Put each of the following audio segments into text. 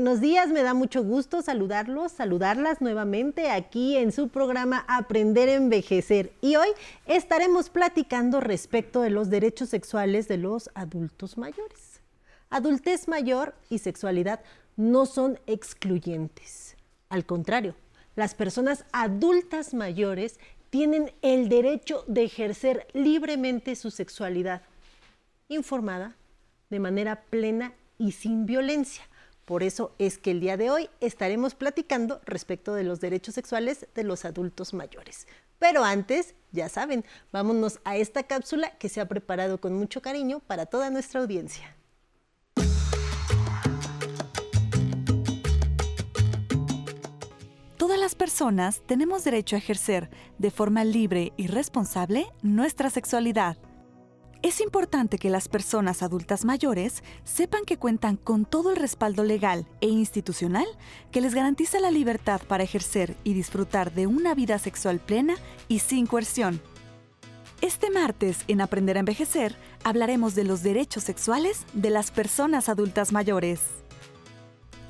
Buenos días, me da mucho gusto saludarlos, saludarlas nuevamente aquí en su programa Aprender a Envejecer. Y hoy estaremos platicando respecto de los derechos sexuales de los adultos mayores. Adultez mayor y sexualidad no son excluyentes. Al contrario, las personas adultas mayores tienen el derecho de ejercer libremente su sexualidad, informada, de manera plena y sin violencia por eso es que el día de hoy estaremos platicando respecto de los derechos sexuales de los adultos mayores. Pero antes, ya saben, vámonos a esta cápsula que se ha preparado con mucho cariño para toda nuestra audiencia. Todas las personas tenemos derecho a ejercer de forma libre y responsable nuestra sexualidad. Es importante que las personas adultas mayores sepan que cuentan con todo el respaldo legal e institucional que les garantiza la libertad para ejercer y disfrutar de una vida sexual plena y sin coerción. Este martes, en Aprender a Envejecer, hablaremos de los derechos sexuales de las personas adultas mayores.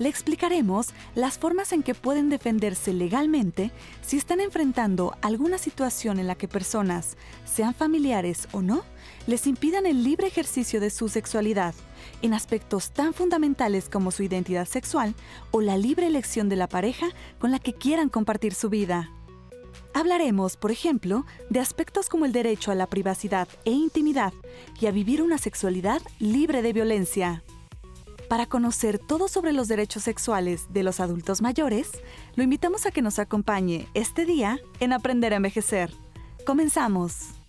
Le explicaremos las formas en que pueden defenderse legalmente si están enfrentando alguna situación en la que personas, sean familiares o no, les impidan el libre ejercicio de su sexualidad en aspectos tan fundamentales como su identidad sexual o la libre elección de la pareja con la que quieran compartir su vida. Hablaremos, por ejemplo, de aspectos como el derecho a la privacidad e intimidad y a vivir una sexualidad libre de violencia. Para conocer todo sobre los derechos sexuales de los adultos mayores, lo invitamos a que nos acompañe este día en Aprender a Envejecer. Comenzamos.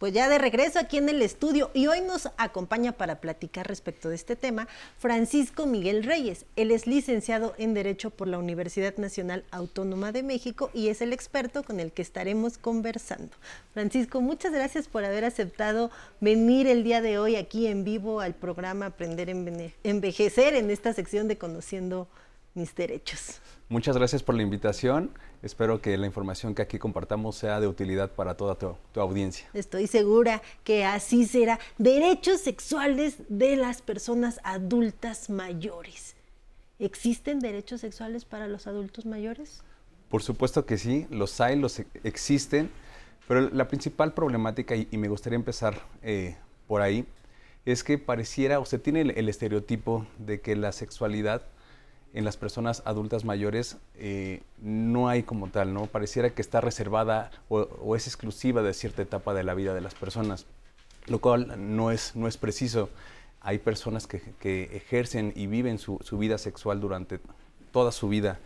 Pues ya de regreso aquí en el estudio y hoy nos acompaña para platicar respecto de este tema Francisco Miguel Reyes. Él es licenciado en Derecho por la Universidad Nacional Autónoma de México y es el experto con el que estaremos conversando. Francisco, muchas gracias por haber aceptado venir el día de hoy aquí en vivo al programa Aprender a Envejecer en esta sección de Conociendo mis derechos. Muchas gracias por la invitación. Espero que la información que aquí compartamos sea de utilidad para toda tu, audiencia. Estoy segura que así será. Derechos sexuales de las personas adultas mayores. ¿Existen derechos sexuales para los adultos mayores? Por supuesto que sí, los hay, los existen, pero la principal problemática, y, me gustaría empezar eh, por ahí, es que pareciera, usted tiene el estereotipo de que la sexualidad en las personas adultas mayores eh, no hay como tal, ¿no? Pareciera que está reservada o, es exclusiva de cierta etapa de la vida de las personas, lo cual no es, no es preciso. Hay personas que, ejercen y viven su, su, vida sexual durante toda su vida,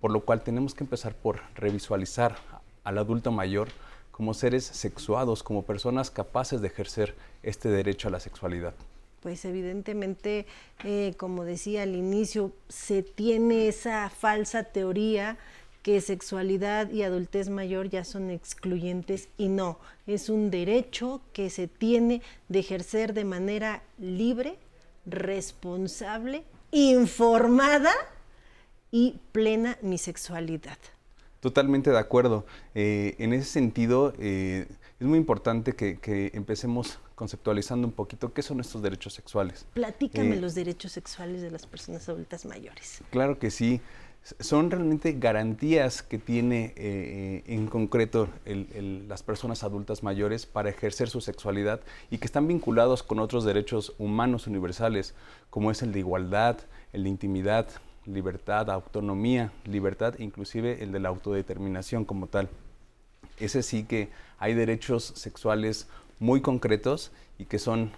por lo cual tenemos que empezar por revisualizar al adulto mayor como seres sexuados, como personas capaces de ejercer este derecho a la sexualidad pues evidentemente, eh, como decía al inicio, se tiene esa falsa teoría que sexualidad y adultez mayor ya son excluyentes y no, es un derecho que se tiene de ejercer de manera libre, responsable, informada y plena mi sexualidad. Totalmente de acuerdo. Eh, en ese sentido, eh, es muy importante que, empecemos conceptualizando un poquito qué son estos derechos sexuales. Platícame eh, los derechos sexuales de las personas adultas mayores. Claro que sí. Son realmente garantías que tiene en concreto las personas adultas mayores para ejercer su sexualidad y que están vinculados con otros derechos humanos universales, como es el de igualdad, el de intimidad, libertad, autonomía, libertad, inclusive el de la autodeterminación como tal. Ese sí que hay derechos sexuales muy concretos y que son,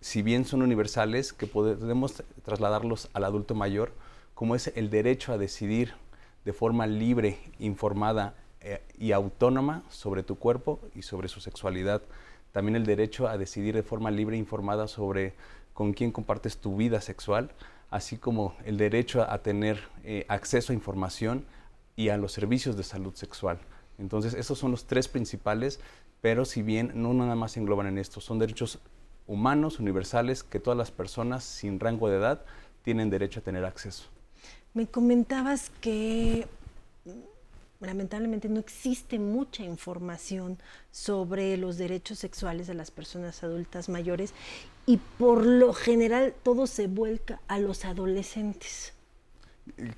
si bien son universales, que podemos trasladarlos al adulto mayor, como es el derecho a decidir de forma libre, informada eh, y autónoma sobre tu cuerpo y sobre su sexualidad. También el derecho a decidir de forma libre e informada sobre con quién compartes tu vida sexual así como el derecho a, tener eh, acceso a información y a los servicios de salud sexual. Entonces, esos son los tres principales, pero si bien no nada más se engloban en esto, son derechos humanos, universales, que todas las personas sin rango de edad tienen derecho a tener acceso. Me comentabas que lamentablemente no existe mucha información sobre los derechos sexuales de las personas adultas mayores y por lo general todo se vuelca a los adolescentes.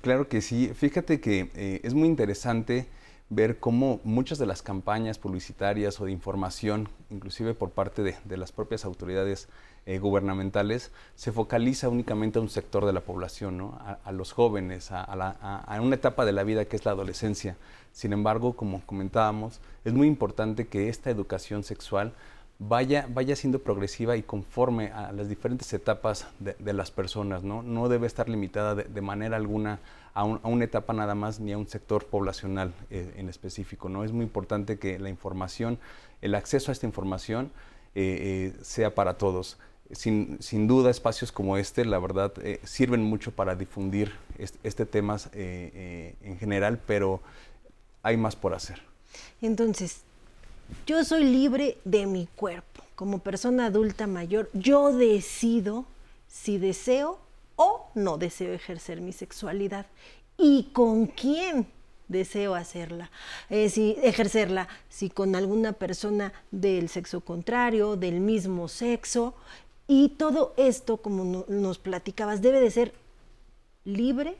Claro que sí. Fíjate que eh, es muy interesante ver cómo muchas de las campañas publicitarias o de información, inclusive por parte de, las propias autoridades eh, gubernamentales, se focaliza únicamente a un sector de la población, ¿no? a, los jóvenes, a, a, una etapa de la vida que es la adolescencia. Sin embargo, como comentábamos, es muy importante que esta educación sexual vaya, vaya siendo progresiva y conforme a las diferentes etapas de, las personas, ¿no? No debe estar limitada de, manera alguna a, una etapa nada más ni a un sector poblacional eh, en específico, ¿no? Es muy importante que la información, el acceso a esta información eh, eh, sea para todos. Sin, sin, duda, espacios como este, la verdad, sirven mucho para difundir este, este tema en general, pero hay más por hacer. Entonces, yo soy libre de mi cuerpo. Como persona adulta mayor, yo decido si deseo o no deseo ejercer mi sexualidad y con quién deseo hacerla, eh, si ejercerla, si con alguna persona del sexo contrario, del mismo sexo, y todo esto, como nos platicabas, debe de ser libre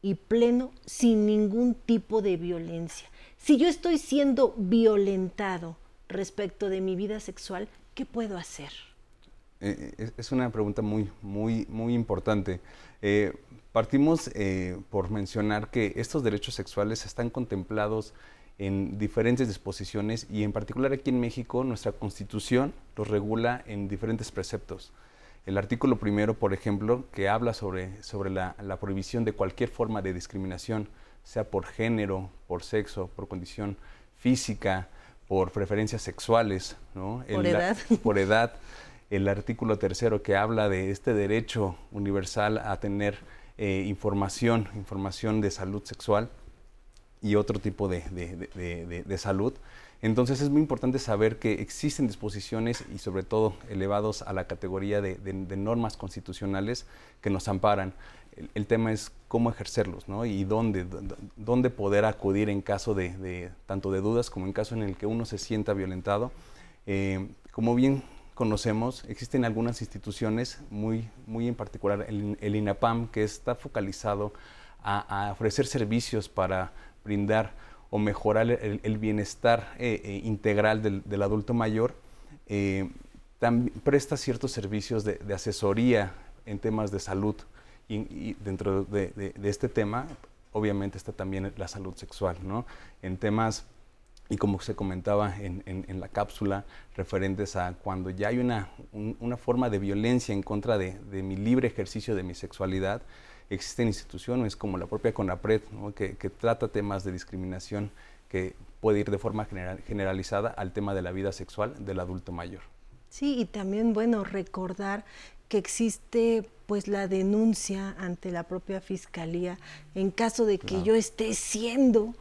y pleno sin ningún tipo de violencia. Si yo estoy siendo violentado respecto de mi vida sexual, ¿qué puedo hacer? Eh, eh, es una pregunta muy, muy, muy importante. Eh, partimos por mencionar que estos derechos sexuales están contemplados en diferentes disposiciones y en particular aquí en México nuestra constitución los regula en diferentes preceptos. El artículo primero, por ejemplo, que habla sobre, sobre la, la prohibición de cualquier forma de discriminación, sea por género, por sexo, por condición física, por preferencias sexuales, ¿no? Por edad. por edad. El artículo tercero que habla de este derecho universal a tener eh, información, información de salud sexual y otro tipo de, de, salud. Entonces es muy importante saber que existen disposiciones y sobre todo elevados a la categoría de, normas constitucionales que nos amparan el, tema es cómo ejercerlos, ¿no? Y dónde, dónde poder acudir en caso de, tanto de dudas como en caso en el que uno se sienta violentado. Eh, como bien conocemos, existen algunas instituciones, muy, muy en particular el, INAPAM, que está focalizado a, ofrecer servicios para brindar o mejorar el, bienestar eh, eh, integral del, adulto mayor. presta ciertos servicios de, de asesoría en temas de salud y, dentro de, este tema, obviamente está también la salud sexual, ¿no? En temas, y como se comentaba en, en, la cápsula, referentes a cuando ya hay una, una forma de violencia en contra de, mi libre ejercicio de mi sexualidad, existen instituciones como la propia CONAPRED, que, que, trata temas de discriminación que puede ir de forma general, generalizada al tema de la vida sexual del adulto mayor. Sí, y también, bueno, recordar que existe pues la denuncia ante la propia fiscalía en caso de que yo esté siendo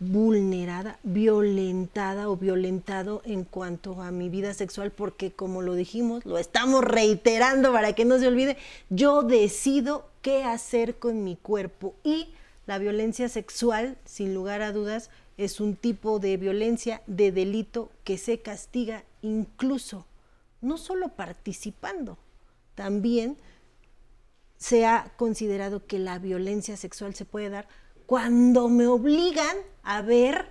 vulnerada, violentada o violentado en cuanto a mi vida sexual, porque como lo dijimos, lo estamos reiterando para que no se olvide, yo decido qué hacer con mi cuerpo. Y la violencia sexual, sin lugar a dudas, es un tipo de violencia, de delito que se castiga incluso, no solo participando, también se ha considerado que la violencia sexual se puede dar cuando me obligan a ver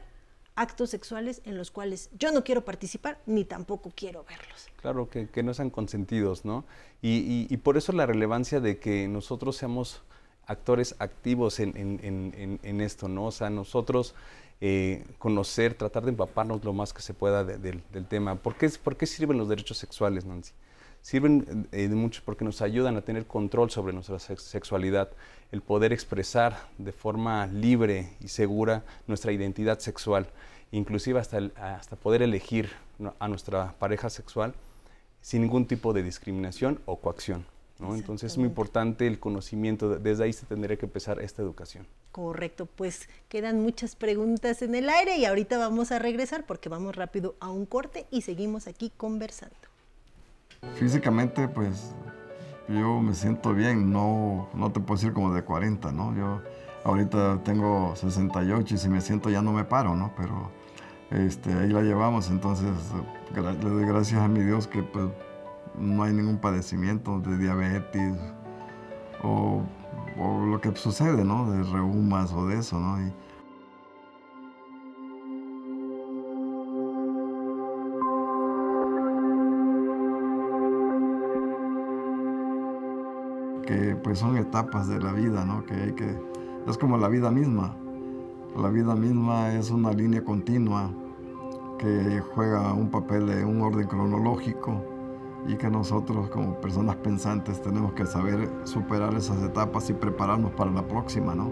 actos sexuales en los cuales yo no quiero participar ni tampoco quiero verlos. Claro, que, no sean consentidos, ¿no? Y, por eso la relevancia de que nosotros seamos actores activos en, esto, ¿no? O sea, nosotros eh, conocer, tratar de empaparnos lo más que se pueda del tema. ¿Por qué, ¿Por qué sirven los derechos sexuales, Nancy? Sirven eh, de mucho porque nos ayudan a tener control sobre nuestra sexualidad, el poder expresar de forma libre y segura nuestra identidad sexual, inclusive hasta, hasta poder elegir a nuestra pareja sexual sin ningún tipo de discriminación o coacción. Entonces es muy importante el conocimiento, desde ahí se tendría que empezar esta educación. Correcto, pues quedan muchas preguntas en el aire y ahorita vamos a regresar porque vamos rápido a un corte y seguimos aquí conversando. Físicamente, pues yo me siento bien, no, no te puedo decir como de 40, ¿no? Yo ahorita tengo 68 y si me siento ya no me paro, ¿no? Pero este, ahí la llevamos, entonces le doy gracias a mi Dios que pues, no hay ningún padecimiento de diabetes o, lo que sucede, ¿no? De reumas o de eso, ¿no? Que pues son etapas de la vida, ¿no? Que hay que, es como la vida misma. La vida misma es una línea continua que juega un papel de un orden cronológico y que nosotros como personas pensantes tenemos que saber superar esas etapas y prepararnos para la próxima, ¿no?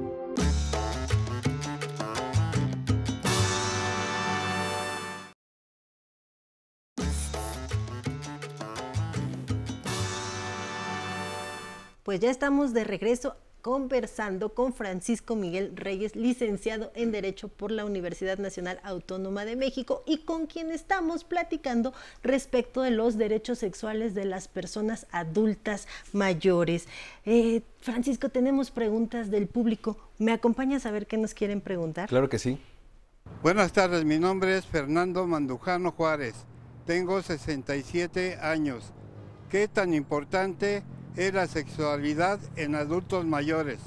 Pues ya estamos de regreso conversando con Francisco Miguel Reyes, licenciado en Derecho por la Universidad Nacional Autónoma de México y con quien estamos platicando respecto de los derechos sexuales de las personas adultas mayores. Eh, Francisco, tenemos preguntas del público. ¿Me acompañas a ver qué nos quieren preguntar? Claro que sí. Buenas tardes, mi nombre es Fernando Mandujano Juárez. Tengo 67 años. ¿Qué tan importante es la sexualidad en adultos mayores.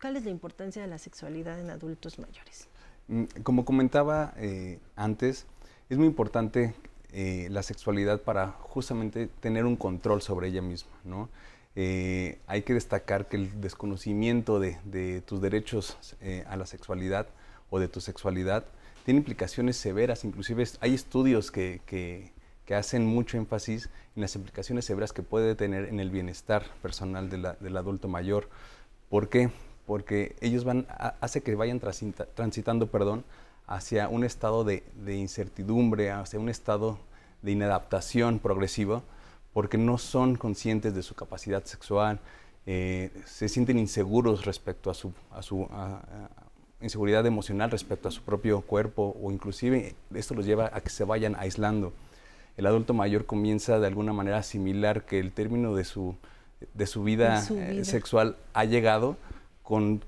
¿Cuál es la importancia de la sexualidad en adultos mayores? Mm, como comentaba eh, antes, es muy importante eh, la sexualidad para justamente tener un control sobre ella misma. ¿no? Eh, hay que destacar que el desconocimiento de, tus derechos a la sexualidad o de tu sexualidad tiene implicaciones severas, inclusive hay estudios que, que hacen mucho énfasis en las implicaciones severas que puede tener en el bienestar personal del adulto mayor. ¿Por qué? Porque ellos van, hace que vayan transitando, perdón, hacia un estado de, incertidumbre, hacia un estado de inadaptación progresiva, porque no son conscientes de su capacidad sexual, eh, se sienten inseguros respecto a su, a su inseguridad emocional respecto a su propio cuerpo o inclusive esto los lleva a que se vayan aislando el adulto mayor comienza de alguna manera a asimilar que el término de su, de su, vida, eh, sexual ha llegado con,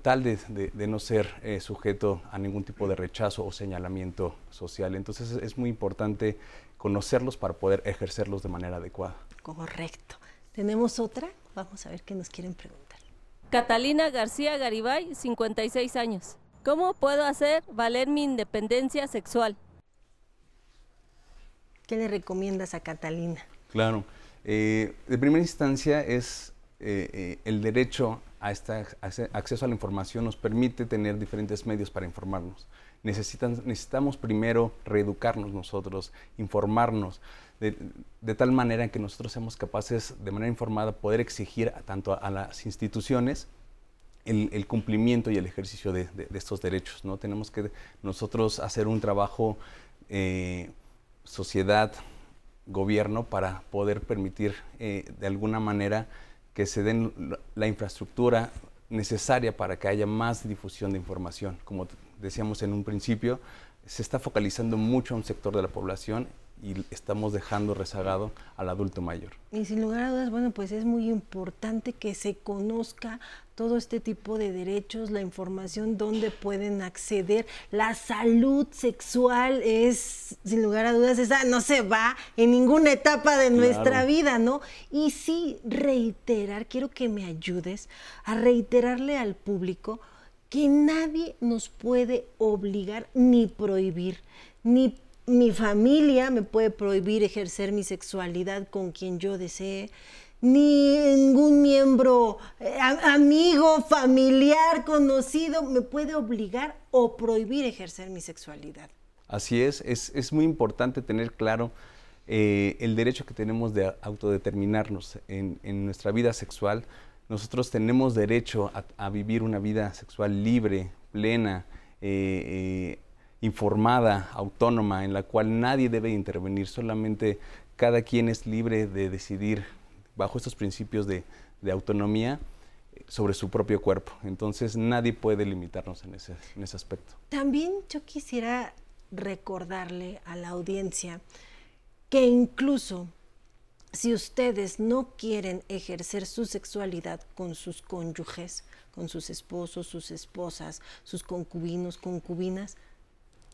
tal de, no ser eh, sujeto a ningún tipo de rechazo o señalamiento social. Entonces es muy importante conocerlos para poder ejercerlos de manera adecuada. Correcto. ¿Tenemos otra? Vamos a ver qué nos quieren preguntar. Catalina García Garibay, 56 años. ¿Cómo puedo hacer valer mi independencia sexual? ¿Qué le recomiendas a Catalina? Claro. Eh, de primera instancia es eh, eh, el derecho a este acceso a la información nos permite tener diferentes medios para informarnos. necesitamos primero reeducarnos nosotros, informarnos, de, tal manera que nosotros seamos capaces de manera informada poder exigir tanto a, las instituciones el, cumplimiento y el ejercicio de, estos derechos. ¿no? Tenemos que nosotros hacer un trabajo sociedad, gobierno, para poder permitir eh, de alguna manera que se den la infraestructura necesaria para que haya más difusión de información. Como decíamos en un principio, se está focalizando mucho a un sector de la población y estamos dejando rezagado al adulto mayor. Y sin lugar a dudas, bueno, pues es muy importante que se conozca todo este tipo de derechos, la información donde pueden acceder. La salud sexual es, sin lugar a dudas, esa no se va en ninguna etapa de nuestra vida, ¿no? Y sí, reiterar, quiero que me ayudes a reiterarle al público que nadie nos puede obligar ni prohibir, ni mi familia me puede prohibir ejercer mi sexualidad con quien yo desee, ni ningún miembro, eh, amigo, familiar, conocido me puede obligar o prohibir ejercer mi sexualidad. Así es, es, muy importante tener claro eh, el derecho que tenemos de autodeterminarnos en, nuestra vida sexual. Nosotros tenemos derecho a, vivir una vida sexual libre, plena, eh, informada, autónoma, en la cual nadie debe intervenir, solamente cada quien es libre de decidir bajo estos principios de, autonomía eh, sobre su propio cuerpo. Entonces nadie puede limitarnos en ese, en ese aspecto. También yo quisiera recordarle a la audiencia que incluso si ustedes no quieren ejercer su sexualidad con sus cónyuges, con sus esposos, sus esposas, sus concubinos, concubinas,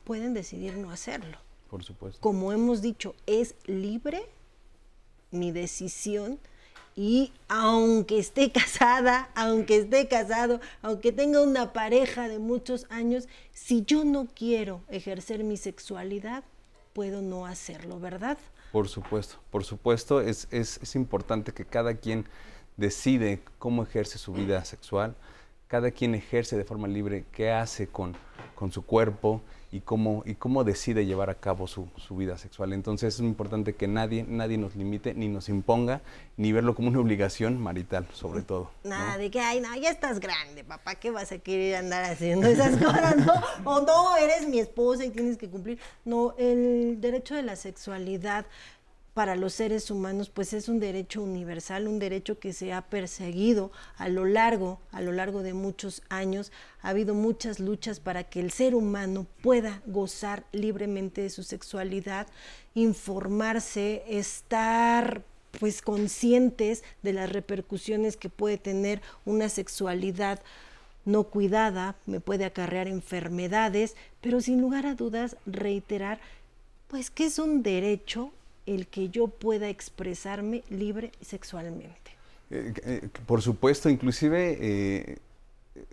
pueden decidir no hacerlo. Por supuesto. Como hemos dicho, es libre mi decisión y aunque esté casada, aunque esté casado, aunque tenga una pareja de muchos años, si yo no quiero ejercer mi sexualidad, puedo no hacerlo, ¿verdad? Por supuesto, por supuesto, es, es, es importante que cada quien decide cómo ejerce su vida sexual, cada quien ejerce de forma libre qué hace con, con su cuerpo y cómo, y cómo decide llevar a cabo su, su, vida sexual. Entonces es importante que nadie, nadie nos limite, ni nos imponga, ni verlo como una obligación marital, sobre todo. Nada de que, ay, no, ya estás grande, papá, ¿qué vas a querer andar haciendo esas cosas? No, o no, eres mi esposa y tienes que cumplir. No, el derecho de la sexualidad para los seres humanos, pues es un derecho universal, un derecho que se ha perseguido a lo largo, a lo largo de muchos años. Ha habido muchas luchas para que el ser humano pueda gozar libremente de su sexualidad, informarse, estar pues conscientes de las repercusiones que puede tener una sexualidad no cuidada, me puede acarrear enfermedades, pero sin lugar a dudas reiterar pues que es un derecho el que yo pueda expresarme libre sexualmente. Eh, eh, por supuesto, inclusive eh,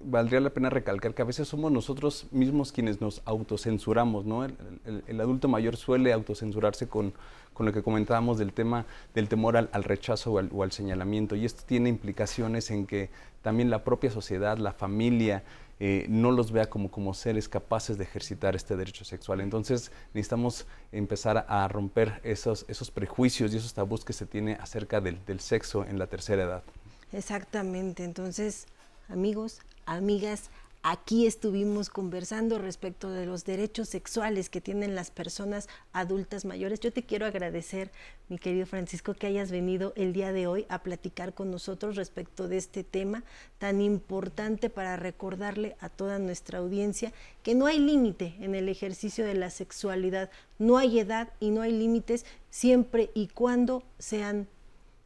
valdría la pena recalcar que a veces somos nosotros mismos quienes nos autocensuramos, ¿no? El, adulto mayor suele autocensurarse con, con, lo que comentábamos del tema del temor al, al rechazo o al señalamiento y esto tiene implicaciones en que también la propia sociedad, la familia, eh, no los vea como, como seres capaces de ejercitar este derecho sexual. Entonces necesitamos empezar a romper esos, esos prejuicios y esos tabús que se tiene acerca del, del sexo en la tercera edad. Exactamente, entonces amigos, amigas, Aquí estuvimos conversando respecto de los derechos sexuales que tienen las personas adultas mayores. Yo te quiero agradecer, mi querido Francisco, que hayas venido el día de hoy a platicar con nosotros respecto de este tema tan importante para recordarle a toda nuestra audiencia que no hay límite en el ejercicio de la sexualidad, no hay edad y no hay límites siempre y cuando sean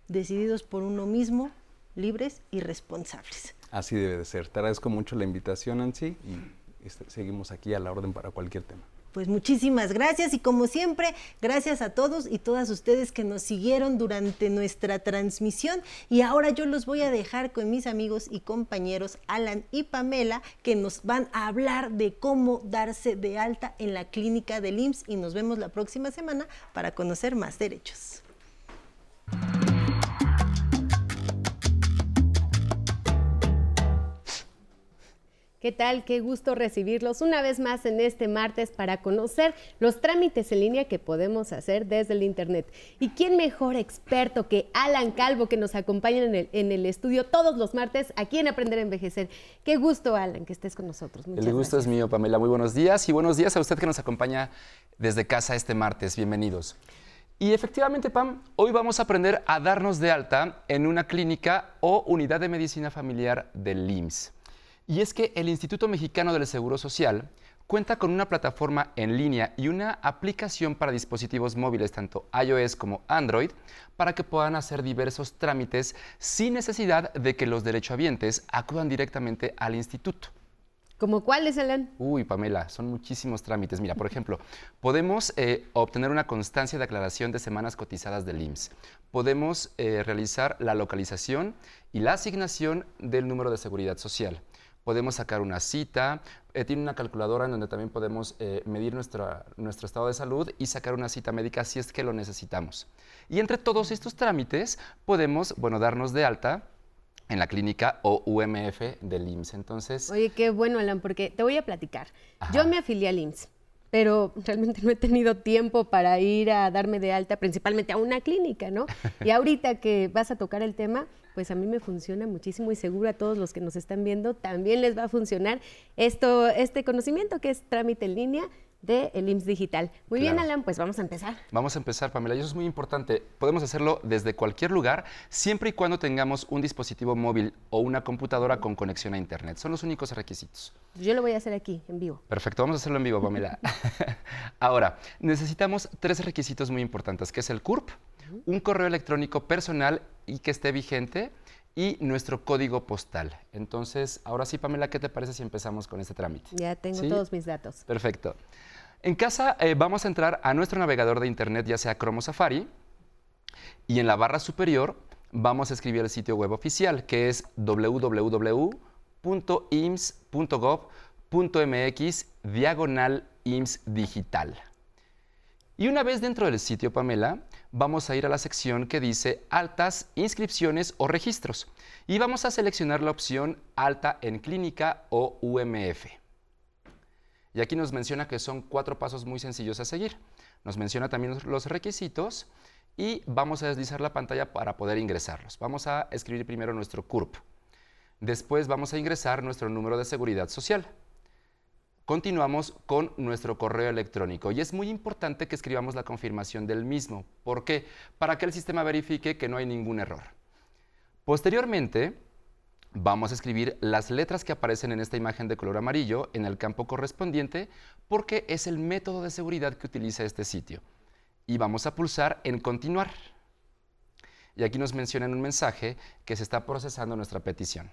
decididos por uno mismo, libres y responsables. Así debe de ser. Te agradezco mucho la invitación, Ansi, y este, seguimos aquí a la orden para cualquier tema. Pues muchísimas gracias y como siempre, gracias a todos y todas ustedes que nos siguieron durante nuestra transmisión y ahora yo los voy a dejar con mis amigos y compañeros Alan y Pamela que nos van a hablar de cómo darse de alta en la clínica del IMSS y nos vemos la próxima semana para conocer más derechos. ¿Qué tal? Qué gusto recibirlos una vez más en este martes para conocer los trámites en línea que podemos hacer desde el Internet. ¿Y quién mejor experto que Alan Calvo que nos acompaña en el, en el estudio todos los martes aquí en Aprender a Envejecer? Qué gusto, Alan, que estés con nosotros. Muchas el gusto gracias. es mío, Pamela. Muy buenos días y buenos días a usted que nos acompaña desde casa este martes. Bienvenidos. Y efectivamente, Pam, hoy vamos a aprender a darnos de alta en una clínica o unidad de medicina familiar del IMSS. Y es que el Instituto Mexicano del Seguro Social cuenta con una plataforma en línea y una aplicación para dispositivos móviles, tanto iOS como Android, para que puedan hacer diversos trámites sin necesidad de que los derechohabientes acudan directamente al instituto. ¿Como cuáles, Alan? Uy, Pamela, son muchísimos trámites. Mira, por ejemplo, podemos eh, obtener una constancia de aclaración de semanas cotizadas del IMSS. Podemos eh, realizar la localización y la asignación del número de seguridad social podemos sacar una cita, eh, tiene una calculadora en donde también podemos eh, medir nuestra, nuestro estado de salud y sacar una cita médica si es que lo necesitamos. Y entre todos estos trámites podemos, bueno, darnos de alta en la clínica o UMF del IMSS. Entonces... Oye, qué bueno, Alan, porque te voy a platicar. Ajá. Yo me afilié al IMSS pero realmente no he tenido tiempo para ir a darme de alta, principalmente a una clínica, ¿no? Y ahorita que vas a tocar el tema, pues a mí me funciona muchísimo y seguro a todos los que nos están viendo también les va a funcionar esto, este conocimiento que es trámite en línea de el IMSS Digital. Muy claro. bien, Alan, pues vamos a empezar. Vamos a empezar, Pamela, y eso es muy importante. Podemos hacerlo desde cualquier lugar, siempre y cuando tengamos un dispositivo móvil o una computadora con conexión a Internet. Son los únicos requisitos. Yo lo voy a hacer aquí, en vivo. Perfecto, vamos a hacerlo en vivo, Pamela. Ahora, necesitamos tres requisitos muy importantes, que es el CURP, un correo electrónico personal y que esté vigente y nuestro código postal. Entonces, ahora sí, Pamela, ¿qué te parece si empezamos con este trámite? Ya tengo todos mis datos. Perfecto. En casa eh, vamos a entrar a nuestro navegador de internet, ya sea Chrome o Safari, y en la barra superior vamos a escribir el sitio web oficial, que es www.ims.gov.mx diagonal IMSS digital. Y una vez dentro del sitio, Pamela, vamos a ir a la sección que dice altas, inscripciones o registros. Y vamos a seleccionar la opción alta en clínica o UMF. Y aquí nos menciona que son cuatro pasos muy sencillos a seguir. Nos menciona también los requisitos y vamos a deslizar la pantalla para poder ingresarlos. Vamos a escribir primero nuestro CURP. Después vamos a ingresar nuestro número de seguridad social. Continuamos con nuestro correo electrónico y es muy importante que escribamos la confirmación del mismo. ¿Por qué? Para que el sistema verifique que no hay ningún error. Posteriormente, vamos a escribir las letras que aparecen en esta imagen de color amarillo en el campo correspondiente porque es el método de seguridad que utiliza este sitio. Y vamos a pulsar en continuar. Y aquí nos mencionan un mensaje que se está procesando nuestra petición.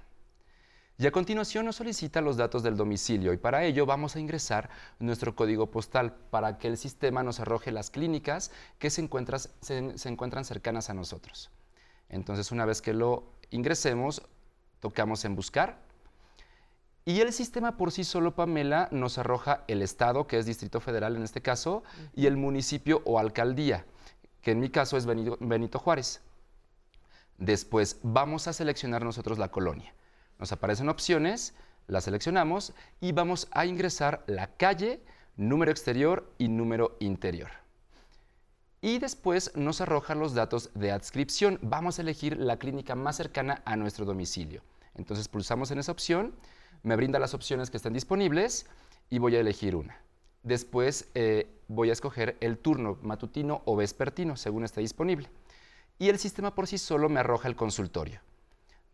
Y a continuación nos solicita los datos del domicilio y para ello vamos a ingresar nuestro código postal para que el sistema nos arroje las clínicas que se, encuentran cercanas a nosotros. Entonces una vez que lo ingresemos, tocamos en buscar y el sistema por sí solo, Pamela, nos arroja el estado, que es Distrito Federal en este caso, y el municipio o alcaldía, que en mi caso es Benito Juárez. Después vamos a seleccionar nosotros la colonia. Nos aparecen opciones, las seleccionamos y vamos a ingresar la calle, número exterior y número interior. Y después nos arroja los datos de adscripción. Vamos a elegir la clínica más cercana a nuestro domicilio. Entonces pulsamos en esa opción, me brinda las opciones que están disponibles y voy a elegir una. Después eh, voy a escoger el turno matutino o vespertino, según esté disponible. Y el sistema por sí solo me arroja el consultorio.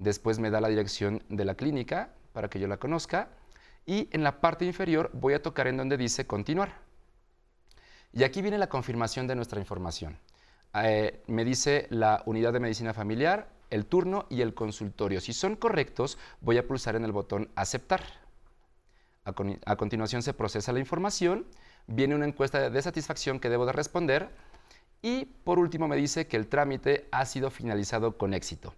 Después me da la dirección de la clínica para que yo la conozca. Y en la parte inferior voy a tocar en donde dice continuar. Y aquí viene la confirmación de nuestra información. Eh, me dice la unidad de medicina familiar, el turno y el consultorio. Si son correctos, voy a pulsar en el botón aceptar. A, a continuación se procesa la información, viene una encuesta de satisfacción que debo de responder y por último me dice que el trámite ha sido finalizado con éxito.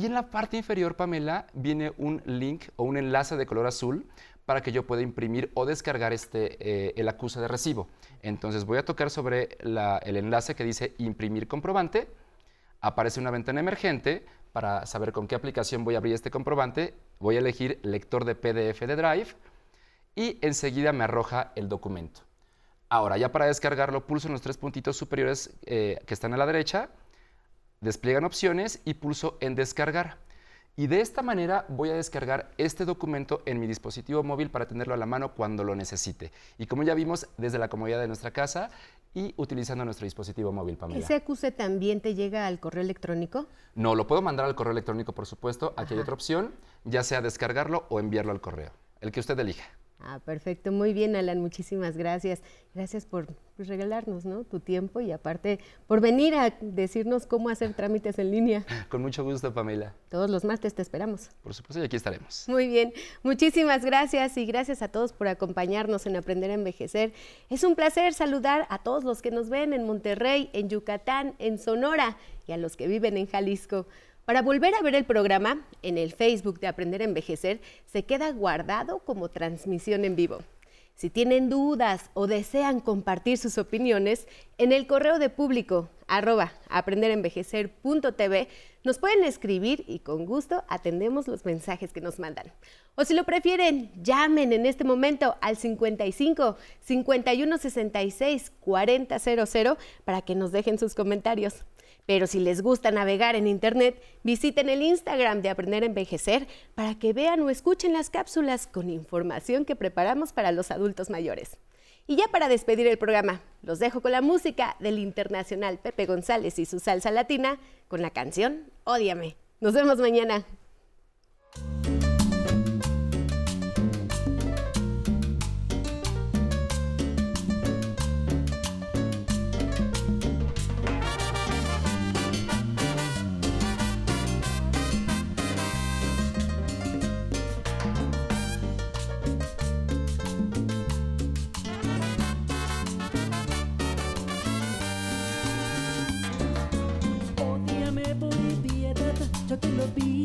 Y en la parte inferior, Pamela, viene un link o un enlace de color azul para que yo pueda imprimir o descargar este, eh, el acuse de recibo. Entonces voy a tocar sobre el enlace que dice imprimir comprobante. Aparece una ventana emergente para saber con qué aplicación voy a abrir este comprobante. Voy a elegir lector de PDF de Drive y enseguida me arroja el documento. Ahora, ya para descargarlo, pulso en los tres puntitos superiores eh, que están a la derecha despliegan opciones y pulso en descargar. Y de esta manera voy a descargar este documento en mi dispositivo móvil para tenerlo a la mano cuando lo necesite. Y como ya vimos, desde la comodidad de nuestra casa y utilizando nuestro dispositivo móvil, Pamela. ¿Ese acuse también te llega al correo electrónico? No, lo puedo mandar al correo electrónico, por supuesto. Aquí hay otra opción, ya sea descargarlo o enviarlo al correo, el que usted elija. Ah, perfecto, muy bien, Alan, muchísimas gracias. Gracias por pues, regalarnos ¿no? tu tiempo y aparte por venir a decirnos cómo hacer trámites en línea. Con mucho gusto, Pamela. Todos los martes te esperamos. Por supuesto, y aquí estaremos. Muy bien, muchísimas gracias y gracias a todos por acompañarnos en Aprender a Envejecer. Es un placer saludar a todos los que nos ven en Monterrey, en Yucatán, en Sonora y a los que viven en Jalisco. Para volver a ver el programa, en el Facebook de Aprender a Envejecer se queda guardado como transmisión en vivo. Si tienen dudas o desean compartir sus opiniones, en el correo de público arroba aprenderenvejecer.tv nos pueden escribir y con gusto atendemos los mensajes que nos mandan. O si lo prefieren, llamen en este momento al 55 51 66 4000 para que nos dejen sus comentarios. Pero si les gusta navegar en Internet, visiten el Instagram de Aprender a Envejecer para que vean o escuchen las cápsulas con información que preparamos para los adultos mayores. Y ya para despedir el programa, los dejo con la música del internacional Pepe González y su salsa latina con la canción Ódiame. Nos vemos mañana. Yo te